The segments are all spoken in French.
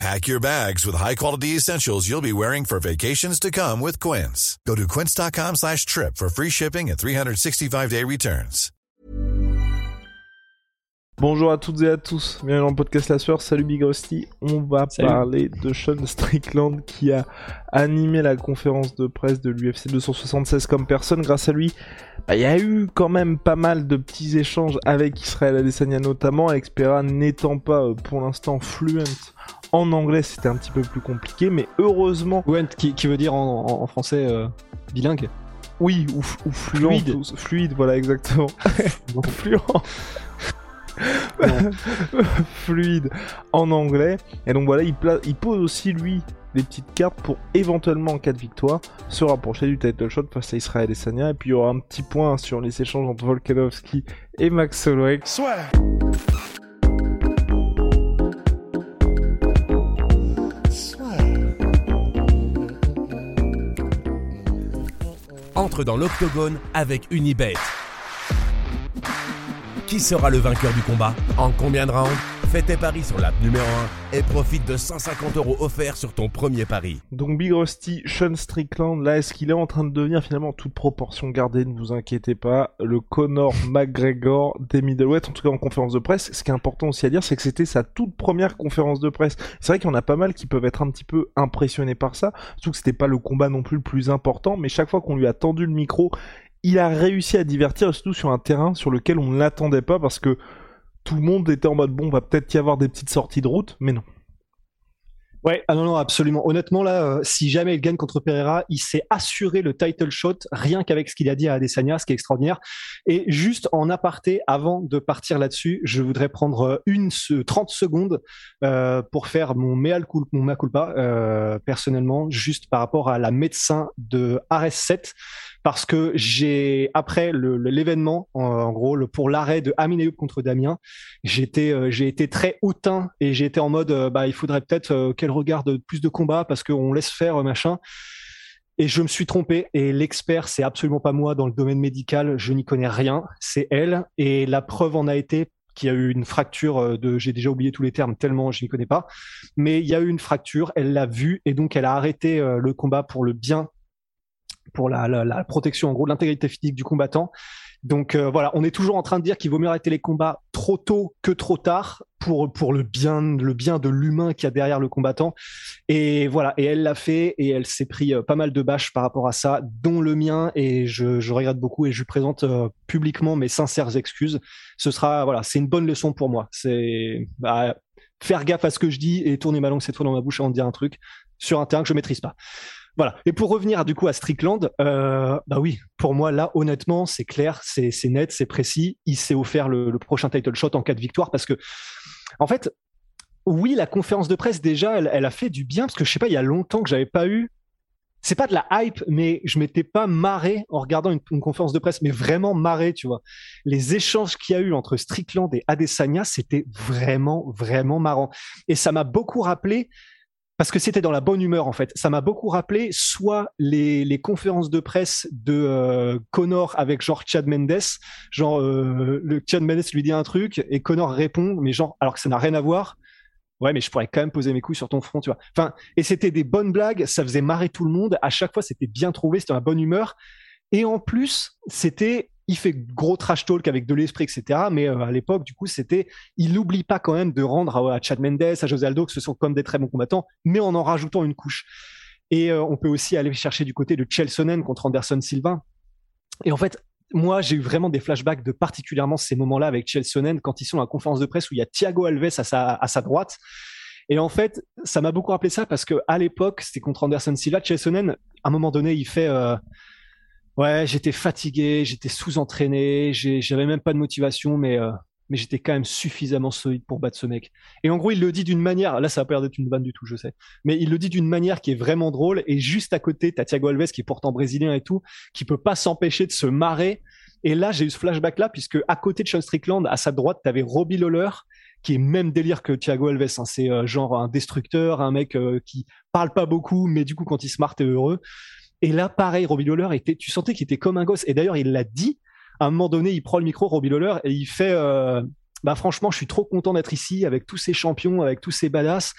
Pack your bags with high-quality essentials you'll be wearing for vacations to come with Quince. Go to quince.com slash trip for free shipping and 365-day returns. Bonjour à toutes et à tous, bienvenue dans le podcast La Sueur, salut Big Rusty. On va Salut. parler de Sean Strickland qui a animé la conférence de presse de l'UFC 276 comme personne. Grâce à lui, il y a eu quand même pas mal de petits échanges avec Israël Adesanya notamment, Alex Pereira n'étant pas euh, pour l'instant fluent en anglais, c'était un petit peu plus compliqué, mais heureusement, Went, qui, qui veut dire en, en- en français euh, bilingue. oui, ou, fluent, Fluide. fluide, voilà exactement. Fluent. fluide en anglais. Et donc voilà, il, pla- il pose aussi lui des petites cartes pour éventuellement en cas de victoire se rapprocher du title shot face à Israël et Sanya. Et puis il y aura un petit point sur les échanges entre Volkanovski et Max Holloway. entre dans l'octogone avec Unibet. Qui sera le vainqueur du combat En combien de rounds Fais tes paris sur l'app numéro 1 et profite de 150 euros offerts sur ton premier pari. Donc Big Rusty, Sean Strickland, là est-ce qu'il est en train de devenir finalement toute proportion gardée, ne vous inquiétez pas, le Conor McGregor des middleweight, en tout cas en conférence de presse. Ce qui est important aussi à dire, c'est que c'était sa toute première conférence de presse. C'est vrai qu'il y en a pas mal qui peuvent être un petit peu impressionnés par ça, surtout que c'était pas le combat non plus le plus important, mais chaque fois qu'on lui a tendu le micro, il a réussi à divertir, surtout sur un terrain sur lequel on ne l'attendait pas, parce que tout le monde était en mode bon, va peut-être y avoir des petites sorties de route, mais non. Ouais, ah non, non, absolument. Honnêtement, là, euh, si jamais il gagne contre Pereira, il s'est assuré le title shot rien qu'avec ce qu'il a dit à Adesanya, ce qui est extraordinaire. Et juste en aparté, avant de partir là-dessus, je voudrais prendre euh, une se- 30 secondes euh, pour faire mon mea culpa, personnellement, juste par rapport à la médecin de RS7, parce que j'ai après l'événement, en, gros, pour l'arrêt de Amin contre Damien, j'étais euh, j'ai été très hautain et été en mode euh, bah il faudrait peut-être euh, qu'elle regarde plus de combats parce qu'on laisse faire machin. Et je me suis trompé et l'expert c'est absolument pas moi dans le domaine médical. Je n'y connais rien. C'est elle. Et la preuve en a été qu'il y a eu une fracture de j'ai déjà oublié tous les termes tellement je n'y connais pas. Mais il y a eu une fracture. Elle l'a vu et donc elle a arrêté le combat pour le bien pour la, protection en gros de l'intégrité physique du combattant donc euh, voilà, on est toujours en train de dire qu'il vaut mieux arrêter les combats trop tôt que trop tard pour pour le bien le bien de l'humain qu'il y a derrière le combattant. Et voilà, et elle l'a fait et elle s'est pris euh, pas mal de bâches par rapport à ça, dont le mien et je, je regrette beaucoup et je lui présente euh, publiquement mes sincères excuses. Ce sera voilà, c'est une bonne leçon pour moi. C'est bah, faire gaffe à ce que je dis et tourner ma langue cette fois dans ma bouche avant de dire un truc sur un terrain que je maîtrise pas. Voilà. Et pour revenir du coup à Strickland, euh, bah oui, pour moi là, honnêtement, c'est clair, c'est net, c'est précis. Il s'est offert le, prochain title shot en cas de victoire parce que, en fait, oui, la conférence de presse déjà, elle, elle a fait du bien parce que je sais pas, il y a longtemps que j'avais pas eu. C'est pas de la hype, mais je m'étais pas marré en regardant une, une conférence de presse, mais vraiment marré, tu vois. Les échanges qu'il y a eu entre Strickland et Adesanya, c'était vraiment, vraiment marrant. Et ça m'a beaucoup rappelé parce que c'était dans la bonne humeur en fait. Ça m'a beaucoup rappelé soit les, les conférences de presse de euh, Connor avec genre Chad Mendes, genre euh, le Chad Mendes lui dit un truc et Connor répond, mais genre alors que ça n'a rien à voir. Ouais, mais je pourrais quand même poser mes couilles sur ton front, tu vois. Enfin, et c'était des bonnes blagues, ça faisait marrer tout le monde. À chaque fois, c'était bien trouvé, c'était dans la bonne humeur. Et en plus, c'était, il fait gros trash talk avec de l'esprit, etc. Mais euh, à l'époque, du coup, c'était, il n'oublie pas quand même de rendre à, Chad Mendes, à José Aldo, que ce sont comme des très bons combattants, mais en en rajoutant une couche. Et euh, on peut aussi aller chercher du côté de Chelsonen contre Anderson Silva. Et en fait, moi, j'ai eu vraiment des flashbacks de particulièrement ces moments-là avec Chelsonen quand ils sont à la conférence de presse où il y a Thiago Alves à sa, à sa droite. Et en fait, ça m'a beaucoup rappelé ça parce que à l'époque, c'était contre Anderson Silva. Chelsonen, à un moment donné, il fait euh, Ouais, j'étais fatigué, j'étais sous-entraîné, j'avais même pas de motivation, mais, euh, mais j'étais quand même suffisamment solide pour battre ce mec. Et en gros, il le dit d'une manière, là, ça pas l'air d'être une vanne du tout, je sais, mais il le dit d'une manière qui est vraiment drôle. Et juste à côté, t'as Thiago Alves, qui est pourtant brésilien et tout, qui peut pas s'empêcher de se marrer Et là, j'ai eu ce flashback là, puisque à côté de Sean Strickland, à sa droite, tu avais Robbie Lawler, qui est même délire que Thiago Alves. Hein. C'est euh, genre un destructeur, un mec euh, qui parle pas beaucoup, mais du coup, quand il se marre, t'es heureux. Et là, pareil, Robbie Lawler était, tu sentais qu'il était comme un gosse. Et d'ailleurs, il l'a dit. À un moment donné, il prend le micro, Robbie Lawler, et il fait, euh, bah franchement, je suis trop content d'être ici avec tous ces champions, avec tous ces badass.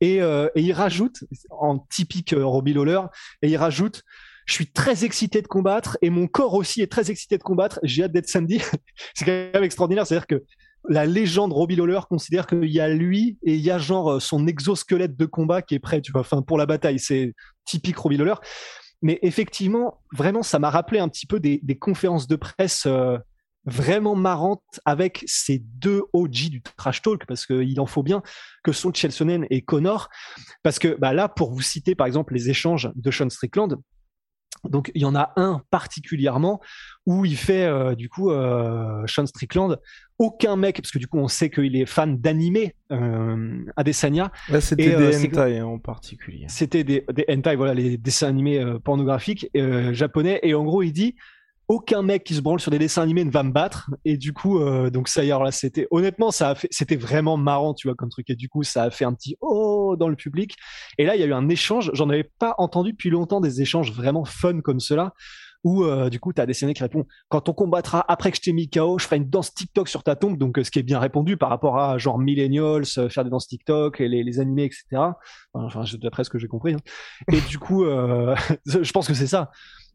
Et, et il rajoute, en typique Robbie Lawler, et il rajoute, je suis très excité de combattre et mon corps aussi est très excité de combattre. J'ai hâte d'être samedi. c'est quand même extraordinaire. C'est-à-dire que la légende Robbie Lawler considère qu'il y a lui et il y a genre euh, son exosquelette de combat qui est prêt, tu vois, enfin pour la bataille. C'est typique Robbie Lawler. Mais effectivement, vraiment, ça m'a rappelé un petit peu des, conférences de presse euh, vraiment marrantes avec ces deux OG du trash talk, parce qu'il en faut bien, que sont Chelsonen et Connor. Parce que bah, là, pour vous citer par exemple les échanges de Sean Strickland, donc il y en a un particulièrement où il fait euh, du coup euh, Sean Strickland. Aucun mec parce que du coup on sait qu'il est fan d'animé euh, Adesanya. Là c'était des hentai hein, en particulier. C'était des, des hentai voilà les dessins animés pornographiques japonais. Et en gros il dit aucun mec qui se branle sur des dessins animés ne va me battre. Et du coup euh, donc ça y est là c'était honnêtement ça a fait c'était vraiment marrant tu vois comme truc. Et du coup ça a fait un petit oh dans le public. Et là il y a eu un échange. J'en avais pas entendu depuis longtemps des échanges vraiment fun comme cela où euh, du coup tu as des scénarios qui répondent quand on combattra après que je t'ai mis KO je ferai une danse TikTok sur ta tombe donc euh, ce qui est bien répondu par rapport à genre millennials faire des danses TikTok et les, les animés etc enfin d'après ce que j'ai compris hein. et du coup je pense que c'est ça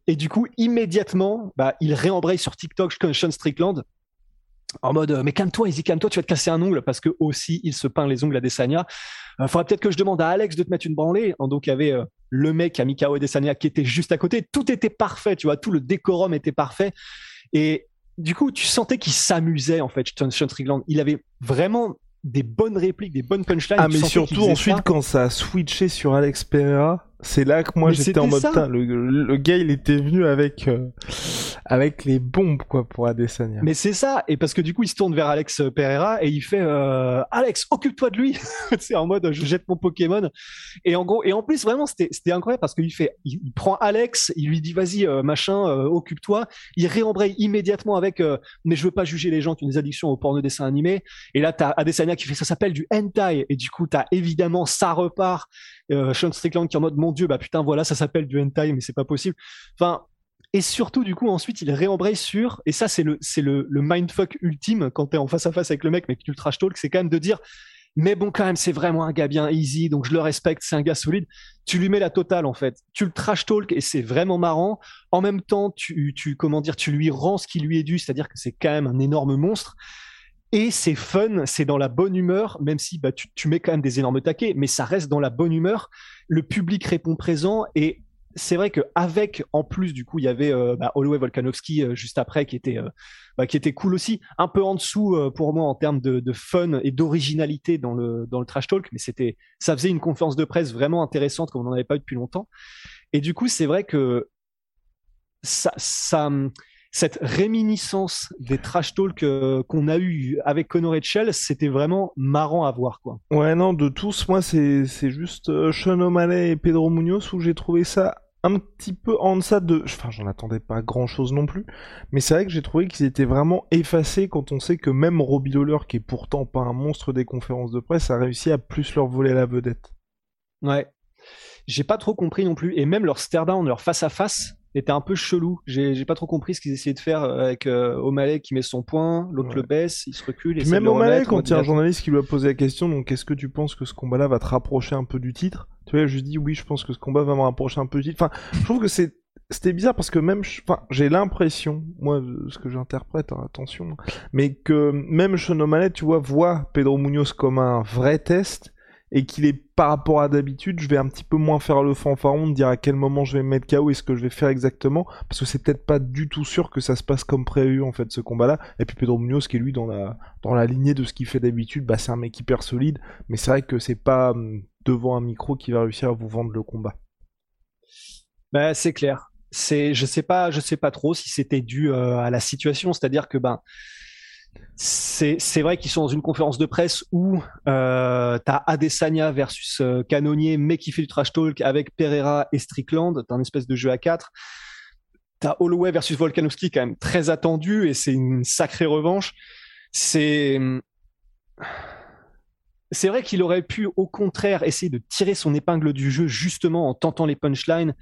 et du coup, immédiatement, bah, il réembraye sur TikTok Sean Strickland en mode euh, mais calme-toi, Easy, calme-toi, tu vas te casser un ongle parce que aussi il se peint les ongles à Desania. Il euh, faudrait peut-être que je demande à Alex de te mettre une branlée. Donc il y avait euh, le mec à Mikao et Desania qui était juste à côté. Tout était parfait, tu vois, tout le décorum était parfait. Et du coup, tu sentais qu'il s'amusait en fait, Sean Strickland. Il avait vraiment des bonnes répliques, des bonnes punchlines. Ah mais surtout ensuite quand ça a switché sur Alex Pereira c'est là que moi j'étais en mode le, le, gars il était venu avec euh, avec les bombes quoi pour Adesanya. Mais c'est ça. Et parce que du coup il se tourne vers Alex Pereira et il fait euh, Alex occupe-toi de lui. c'est en mode je jette mon Pokémon. Et en gros et en plus vraiment c'était c'était incroyable parce qu'il fait il, prend Alex, il lui dit vas-y euh, machin occupe-toi, il réembraye immédiatement avec mais je veux pas juger les gens qui ont des addictions au porno dessin animé. Et là t'as Adesanya qui fait ça s'appelle du hentai. Et du coup t'as évidemment ça repart Sean Strickland qui est en mode mon dieu bah putain voilà ça s'appelle du hentai mais c'est pas possible. Enfin et surtout du coup ensuite il réembraye sur et ça c'est le c'est le, le mindfuck ultime quand t'es en face à face avec le mec mais que tu le trash talk c'est quand même de dire mais bon quand même c'est vraiment un gars bien easy donc je le respecte c'est un gars solide. Tu lui mets la totale en fait. Tu le trash talk et c'est vraiment marrant. En même temps tu tu comment dire tu lui rends ce qui lui est dû c'est-à-dire que c'est quand même un énorme monstre et c'est fun, c'est dans la bonne humeur, même si bah, tu, tu, mets quand même des énormes taquets, mais ça reste dans la bonne humeur. Le public répond présent et c'est vrai qu'avec, en plus, du coup, il y avait euh, bah, Holloway Volkanovski euh, juste après qui était, euh, bah, qui était cool aussi, un peu en dessous euh, pour moi en termes de, de fun et d'originalité dans le, dans le trash talk, mais c'était, ça faisait une conférence de presse vraiment intéressante comme on n'en avait pas eu depuis longtemps. Et du coup, c'est vrai que ça, ça, cette réminiscence des trash talk euh, qu'on a eu avec Connor et Shell, c'était vraiment marrant à voir, quoi. Ouais, non, de tous, moi, c'est, c'est juste euh, Sean O'Malley et Pedro Munoz où j'ai trouvé ça un petit peu en deçà de... Enfin, j'en attendais pas grand-chose non plus, mais c'est vrai que j'ai trouvé qu'ils étaient vraiment effacés quand on sait que même Robbie Lawler, qui est pourtant pas un monstre des conférences de presse, a réussi à plus leur voler la vedette. Ouais. J'ai pas trop compris non plus, et même leur stare down, leur face-à-face, était un peu chelou. J'ai pas trop compris ce qu'ils essayaient de faire euh, avec euh, O'Malley qui met son point, l'autre le baisse, il se recule. Et même O'Malley, quand il y a un journaliste qui lui a posé la question, donc est-ce que tu penses que ce combat-là va te rapprocher un peu du titre? Tu vois, je dis oui, je pense que ce combat va me rapprocher un peu du titre. Enfin, je trouve que c'est c'était bizarre parce que même, enfin, j'ai l'impression, moi, ce que j'interprète, hein, attention, mais que même Sean O'Malley, tu vois, voit Pedro Munoz comme un vrai test et qu'il est par rapport à d'habitude, je vais un petit peu moins faire le fanfaron dire à quel moment je vais me mettre KO et ce que je vais faire exactement, parce que c'est peut-être pas du tout sûr que ça se passe comme prévu en fait ce combat-là. Et puis Pedro Munoz qui est lui dans la dans la lignée de ce qu'il fait d'habitude, bah c'est un mec hyper solide, mais c'est vrai que c'est pas hum, devant un micro qui va réussir à vous vendre le combat. Bah c'est clair. C'est je sais pas je sais pas trop si c'était dû euh, à la situation, c'est-à-dire que ben c'est vrai qu'ils sont dans une conférence de presse où euh, t'as Adesanya versus euh, Canonier, mais qui fait du trash talk avec Pereira et Strickland. T'as un espèce de jeu à quatre. T'as Holloway versus Volkanovski quand même très attendu et c'est une sacrée revanche. C'est c'est vrai qu'il aurait pu au contraire essayer de tirer son épingle du jeu justement en tentant les punchlines.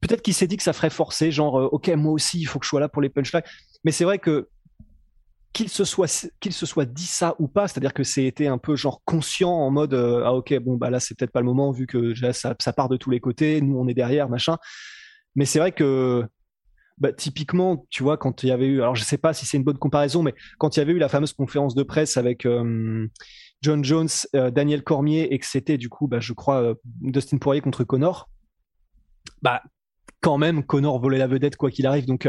Peut-être qu'il s'est dit que ça ferait forcer, genre euh, ok moi aussi il faut que je sois là pour les punchlines. Mais c'est vrai que qu'il se soit qu'il se soit dit ça ou pas, c'est-à-dire que c'était un peu genre conscient en mode euh, ah ok bon bah là c'est peut-être pas le moment vu que ça, part de tous les côtés, nous on est derrière machin. Mais c'est vrai que bah, typiquement, tu vois, quand il y avait eu, alors je sais pas si c'est une bonne comparaison, mais quand il y avait eu la fameuse conférence de presse avec euh, John Jones, euh, Daniel Cormier, et que c'était du coup, bah, je crois, Dustin Poirier contre Connor, bah, quand même, Connor volait la vedette quoi qu'il arrive. Donc,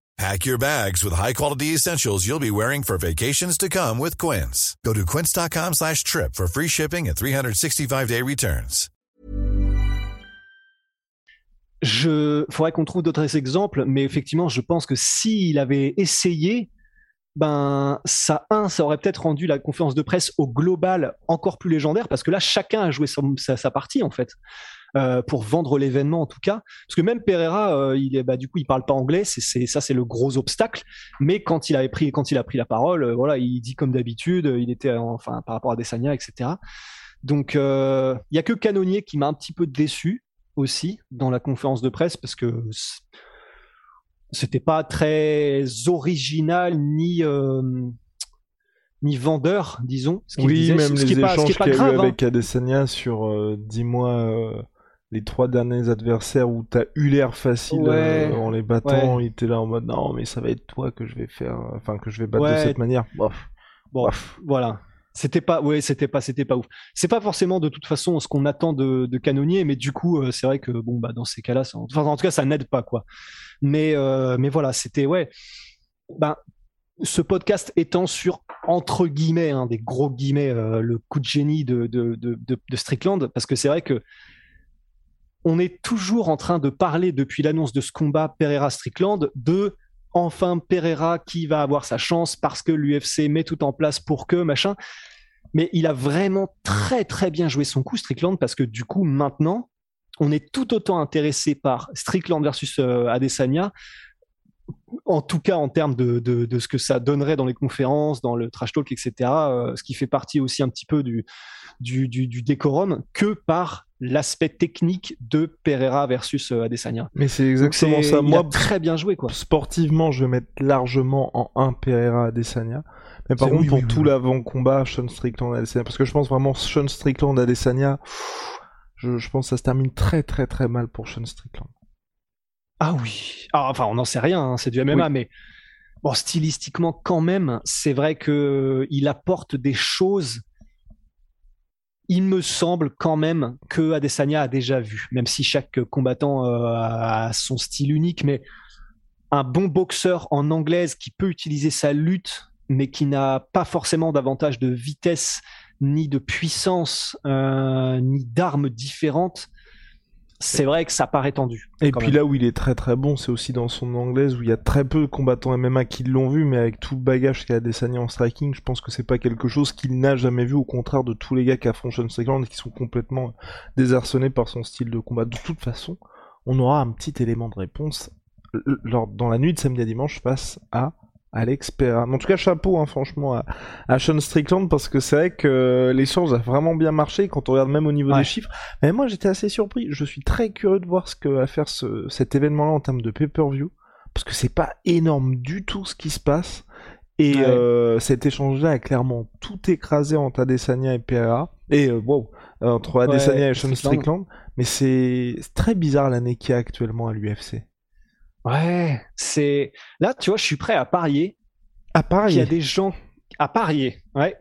Pack your bags with high-quality essentials you'll be wearing for vacations to come with Quince. Go to quince.com slash trip for free shipping and 365-day returns. Je, faudrait qu'on trouve d'autres exemples, mais effectivement, je pense que s'il avait essayé, ben ça un ça aurait peut-être rendu la conférence de presse au global encore plus légendaire parce que là chacun a joué sa, partie en fait euh, pour vendre l'événement en tout cas parce que même Pereira euh, il est bah du coup il parle pas anglais c'est ça c'est le gros obstacle mais quand il avait pris quand il a pris la parole euh, voilà il dit comme d'habitude il était enfin par rapport à Desania etc donc il y a que Canonier qui m'a un petit peu déçu aussi dans la conférence de presse parce que c'était pas très original ni ni vendeur, disons. Ce oui, disait, même ce les échanges qu'il y a eu hein. avec Adesanya sur euh, dis-moi euh, les trois derniers adversaires où t'as eu l'air facile en les battant, il était là en mode non mais ça va être toi que je vais faire, enfin que je vais battre de cette manière. Bof. Bon, voilà. C'était pas, ouais, c'était pas, c'était pas ouf. C'est pas forcément de toute façon ce qu'on attend de, de canonnier, mais du coup, c'est vrai que bon bah dans ces cas-là, enfin en tout cas ça n'aide pas quoi. Mais, euh, mais voilà, c'était, ouais. Ben, ce podcast étant sur, entre guillemets, hein, des gros guillemets, euh, le coup de génie de, de, de, de Strickland, parce que c'est vrai que on est toujours en train de parler depuis l'annonce de ce combat Pereira-Strickland de enfin Pereira qui va avoir sa chance parce que l'UFC met tout en place pour que machin. Mais il a vraiment très très bien joué son coup Strickland parce que du coup maintenant on est tout autant intéressé par Strickland versus euh, Adesanya, en tout cas en termes de, ce que ça donnerait dans les conférences, dans le trash talk, etc., euh, ce qui fait partie aussi un petit peu du, du, décorum, que par l'aspect technique de Pereira versus euh, Adesanya. Mais c'est exactement ça. Moi, très bien joué, quoi. Sportivement, je vais mettre largement en 1 Pereira Adesanya. Mais par contre, pour tout l'avant-combat, Sean Strickland Adesanya, parce que je pense vraiment Sean Strickland Adesanya, je, pense que ça se termine très très très mal pour Sean Strickland. Ah oui. Ah, enfin, on n'en sait rien, hein, c'est du MMA, mais bon, stylistiquement quand même, c'est vrai que il apporte des choses. Il me semble quand même que Adesanya a déjà vu, même si chaque combattant euh, a son style unique, mais un bon boxeur en anglaise qui peut utiliser sa lutte, mais qui n'a pas forcément davantage de vitesse ni de puissance, euh, ni d'armes différentes, c'est vrai que ça paraît tendu. Et puis là où il est très très bon, c'est aussi dans son anglaise où il y a très peu de combattants MMA qui l'ont vu, mais avec tout le bagage qu'a Adesanya en striking, je pense que c'est pas quelque chose qu'il n'a jamais vu, au contraire de tous les gars qui affrontent Sean Strickland qui sont complètement désarçonnés par son style de combat. De toute façon, on aura un petit élément de réponse dans la nuit de samedi à dimanche face à Alex Pereira. En tout cas, chapeau, hein, franchement, à, à, Sean Strickland, parce que c'est vrai que l'échange a vraiment bien marché quand on regarde même au niveau des chiffres. Mais moi, j'étais assez surpris. Je suis très curieux de voir ce que va faire ce, cet événement-là en termes de pay-per-view, parce que c'est pas énorme du tout ce qui se passe. Et euh, cet échange-là a clairement tout écrasé entre Adesanya et Pereira. Et euh, wow, entre Adesanya et Sean Strickland. Mais c'est très bizarre l'année qu'il y a actuellement à l'UFC. Ouais, c'est là, tu vois, je suis prêt à parier. À parier. Il y a des gens à parier, ouais,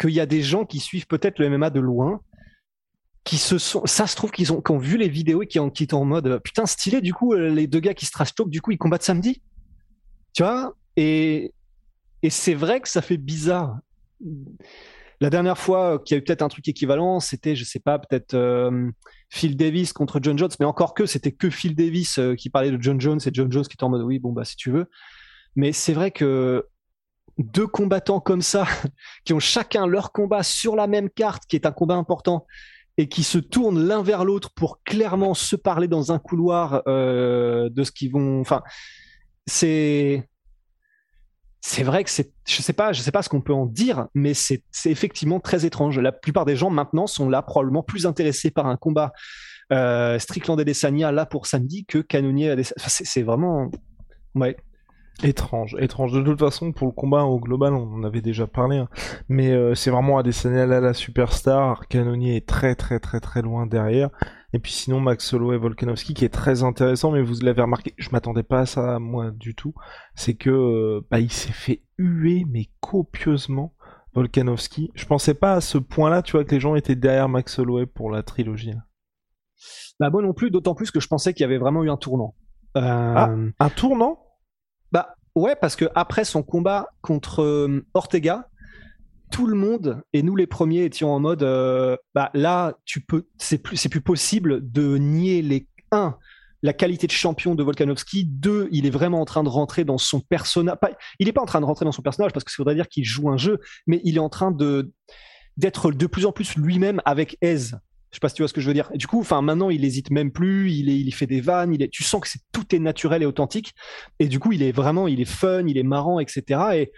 qu'il y a des gens qui suivent peut-être le MMA de loin, qui se sont, ça se trouve qu'ils ont, qui ont vu les vidéos et qui, ont, qui en mode, putain, stylé, du coup, les deux gars qui se trash talk, du coup, ils combattent samedi. Tu vois? Et, et c'est vrai que ça fait bizarre. La dernière fois qu'il y a eu peut-être un truc équivalent, c'était, je sais pas, peut-être euh, Phil Davis contre John Jones, mais encore que c'était que Phil Davis euh, qui parlait de John Jones et John Jones qui était en mode oui, bon bah si tu veux. Mais c'est vrai que deux combattants comme ça, qui ont chacun leur combat sur la même carte, qui est un combat important, et qui se tournent l'un vers l'autre pour clairement se parler dans un couloir euh, de ce qu'ils vont. Enfin, c'est c'est vrai que c'est, je sais pas, je sais pas ce qu'on peut en dire, mais c'est effectivement très étrange. La plupart des gens maintenant sont là probablement plus intéressés par un combat euh, Strickland et Desania là pour samedi que Canonier. Enfin, c'est vraiment, ouais, Étrange, étrange. De toute façon, pour le combat au global, on en avait déjà parlé, hein. mais euh, c'est vraiment Adesanya là la superstar. Canonier est très très très très loin derrière. Et puis sinon, Max Solo et Volkanovski qui est très intéressant, mais vous l'avez remarqué, je m'attendais pas à ça moi du tout. C'est que euh, bah, il s'est fait huer mais copieusement. Volkanovski. Je pensais pas à ce point-là, tu vois, que les gens étaient derrière Max Holloway pour la trilogie. Bah moi non plus, d'autant plus que je pensais qu'il y avait vraiment eu un tournant. Euh... Ah, un tournant? Bah ouais, parce que après son combat contre euh, Ortega, tout le monde et nous les premiers étions en mode euh, bah là tu peux c'est plus c'est plus possible de nier les un la qualité de champion de Volkanovski deux il est vraiment en train de rentrer dans son personnage il n'est pas en train de rentrer dans son personnage parce que ça voudrait dire qu'il joue un jeu mais il est en train de d'être de plus en plus lui-même avec aise je sais pas si tu vois ce que je veux dire. Et du coup, enfin, maintenant, il hésite même plus. Il est, il fait des vannes. Il est, tu sens que c'est tout est naturel et authentique. Et du coup, il est vraiment, il est fun, il est marrant, etc. Et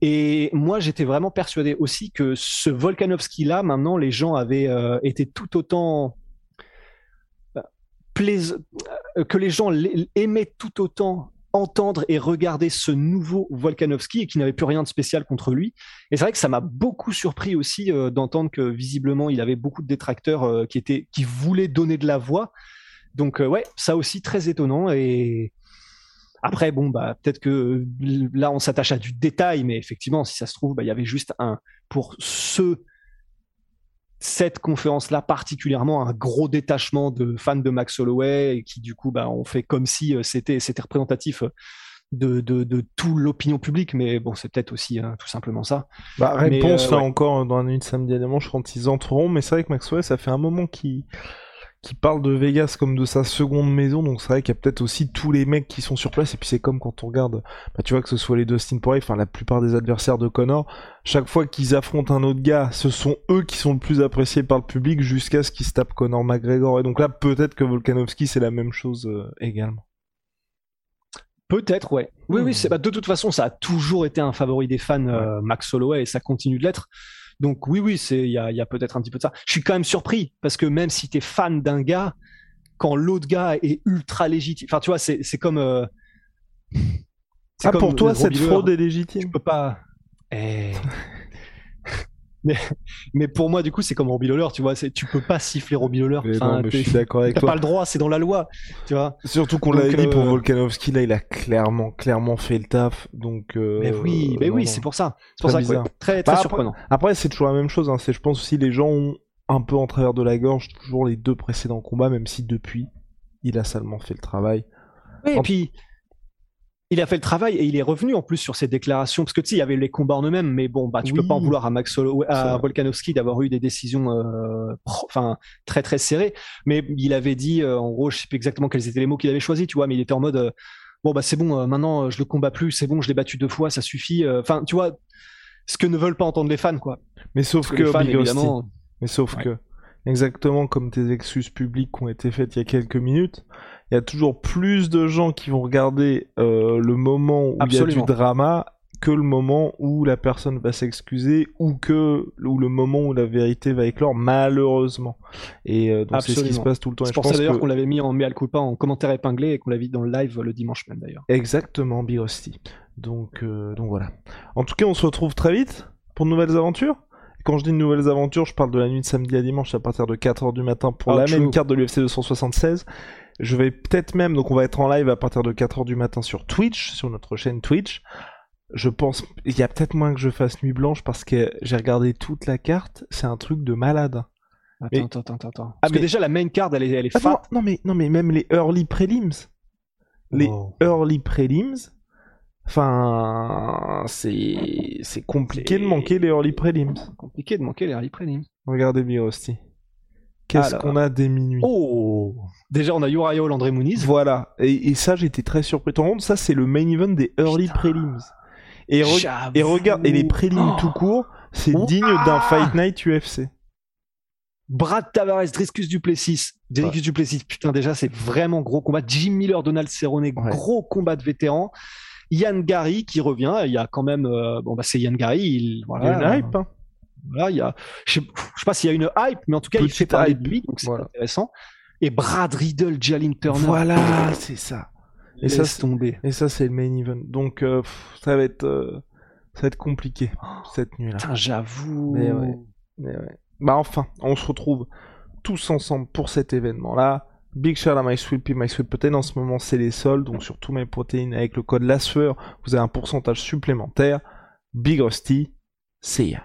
et moi, j'étais vraiment persuadé aussi que ce Volkanovski là, maintenant, les gens avaient euh, été tout autant euh, euh, que les gens aimaient tout autant entendre et regarder ce nouveau Volkanovski et qui n'avait plus rien de spécial contre lui. Et c'est vrai que ça m'a beaucoup surpris aussi d'entendre que visiblement il avait beaucoup de détracteurs qui étaient qui voulaient donner de la voix. Donc ouais, ça aussi très étonnant et après bon bah peut-être que là on s'attache à du détail mais effectivement si ça se trouve bah, il y avait juste un pour ceux cette conférence-là particulièrement un gros détachement de fans de Max Holloway et qui du coup bah, on fait comme si euh, c'était c'était représentatif de, de, de tout l'opinion publique. Mais bon c'est peut-être aussi hein, tout simplement ça. Bah, réponse là encore dans une samedi à dimanche quand ils entreront. Mais c'est vrai que Max Holloway ça fait un moment qu'il qui parle de Vegas comme de sa seconde maison, donc c'est vrai qu'il y a peut-être aussi tous les mecs qui sont sur place, et puis c'est comme quand on regarde, bah, tu vois que ce soit les Dustin Poirier, enfin la plupart des adversaires de Connor, chaque fois qu'ils affrontent un autre gars, ce sont eux qui sont le plus appréciés par le public jusqu'à ce qu'ils se tapent Connor McGregor, et donc là peut-être que Volkanovski c'est la même chose euh, également. Peut-être, ouais. Oui, oui, hmm. bah, de toute façon, ça a toujours été un favori des fans, euh, Max Holloway, et ça continue de l'être. Donc oui, oui, c'est il y a, y a peut-être un petit peu de ça. Je suis quand même surpris parce que même si tu es fan d'un gars, quand l'autre gars est ultra légitime, enfin tu vois, c'est c'est comme. Euh... Ah, pour toi, cette fraude est légitime. Tu peux pas. Eh... mais, pour moi, du coup, c'est comme Robbie Lawler, tu vois. Tu peux pas siffler Robbie Lawler. Enfin, je suis d'accord avec toi. pas le droit, c'est dans la loi, tu vois. Surtout qu'on l'a dit pour euh, Volkanovski, là, il a clairement, clairement fait le taf. Donc. Euh, mais oui, mais oui, c'est pour ça. C'est pour ça que très, très bah, surprenant. Après, c'est toujours la même chose. Hein. C'est, je pense aussi, les gens ont un peu en travers de la gorge toujours les deux précédents combats, même si depuis, il a seulement fait le travail. Oui, et puis il a fait le travail et il est revenu en plus sur ses déclarations. Parce que tu sais il y avait les combats en eux-mêmes mais bon bah tu peux pas en vouloir à Max à Volkanovski d'avoir eu des décisions euh, enfin très très serrées. Mais il avait dit euh, en gros je sais plus exactement quels étaient les mots qu'il avait choisis tu vois mais il était en mode euh, bon bah c'est bon maintenant je le combats plus c'est bon je l'ai battu deux fois ça suffit enfin tu vois ce que ne veulent pas entendre les fans quoi. Mais sauf que, fans, évidemment. mais sauf que exactement comme tes excuses publiques qui ont été faites il y a quelques minutes il y a toujours plus de gens qui vont regarder euh, le moment où il y a du drama que le moment où la personne va s'excuser ou que ou le moment où la vérité va éclore malheureusement. Et euh, donc c'est ce qui se passe tout le temps. C'est pour ça d'ailleurs qu'on l'avait mis en mea culpa en commentaire épinglé et qu'on l'avait vu dans le live le dimanche même d'ailleurs. Exactement Birosti donc euh, donc voilà. En tout cas on se retrouve très vite pour de nouvelles aventures quand je dis de nouvelles aventures, je parle de la nuit de samedi à dimanche à partir de 4h du matin pour ah, la même carte de l'UFC 276. Je vais peut-être même, donc on va être en live à partir de 4h du matin sur Twitch, sur notre chaîne Twitch. Je pense, il y a peut-être moins que je fasse nuit blanche parce que j'ai regardé toute la carte, c'est un truc de malade. Attends, attends, attends, attends. Ah, parce que déjà la main card, elle est, elle est Non mais, non mais même les early prelims, les early prelims, Enfin, c'est c'est compliqué de manquer les early prelims. Compliqué de manquer les early prelims. Regardez Rusty. Qu'est-ce Alors. qu'on a des minuit? Oh Déjà, on a Uriah Hall, André Muniz. Voilà. Et, et ça, j'étais très surpris. Le monde, ça, c'est le main event des early Putain. prelims. Et, re- J'avoue. et regarde, et les prélims Oh. tout court, c'est Ouah. digne d'un Fight Night UFC. Brad Tavares, Driscus Duplessis. Driscus Duplessis, putain, déjà, c'est vraiment gros combat. Jim Miller, Donald Cerrone, Ouais. gros combat de vétérans. Yann Gary qui revient. Il y a quand même, euh, bon, bah, c'est Yann Gary. Il, Il y voilà, a une hype, hein. Voilà, il y a, je sais, je sais pas s'il y a une hype, mais en tout cas, il fait parler hype. de lui, donc c'est Voilà. intéressant. Et Brad Riddle, Jalin Turner. Voilà, c'est ça. Et ça, c'est- tomber. et ça, c'est le main event. Donc, euh, pff, ça va être, euh, ça va être compliqué cette nuit-là. Putain, j'avoue. Mais ouais. Mais ouais. Bah enfin, on se retrouve tous ensemble pour cet événement-là. Big shout à MySweetPea, MySweetProtein en ce moment c'est les soldes, donc sur tous mes protéines avec le code LASFEUR, vous avez un pourcentage supplémentaire. Big Rusty, see ya.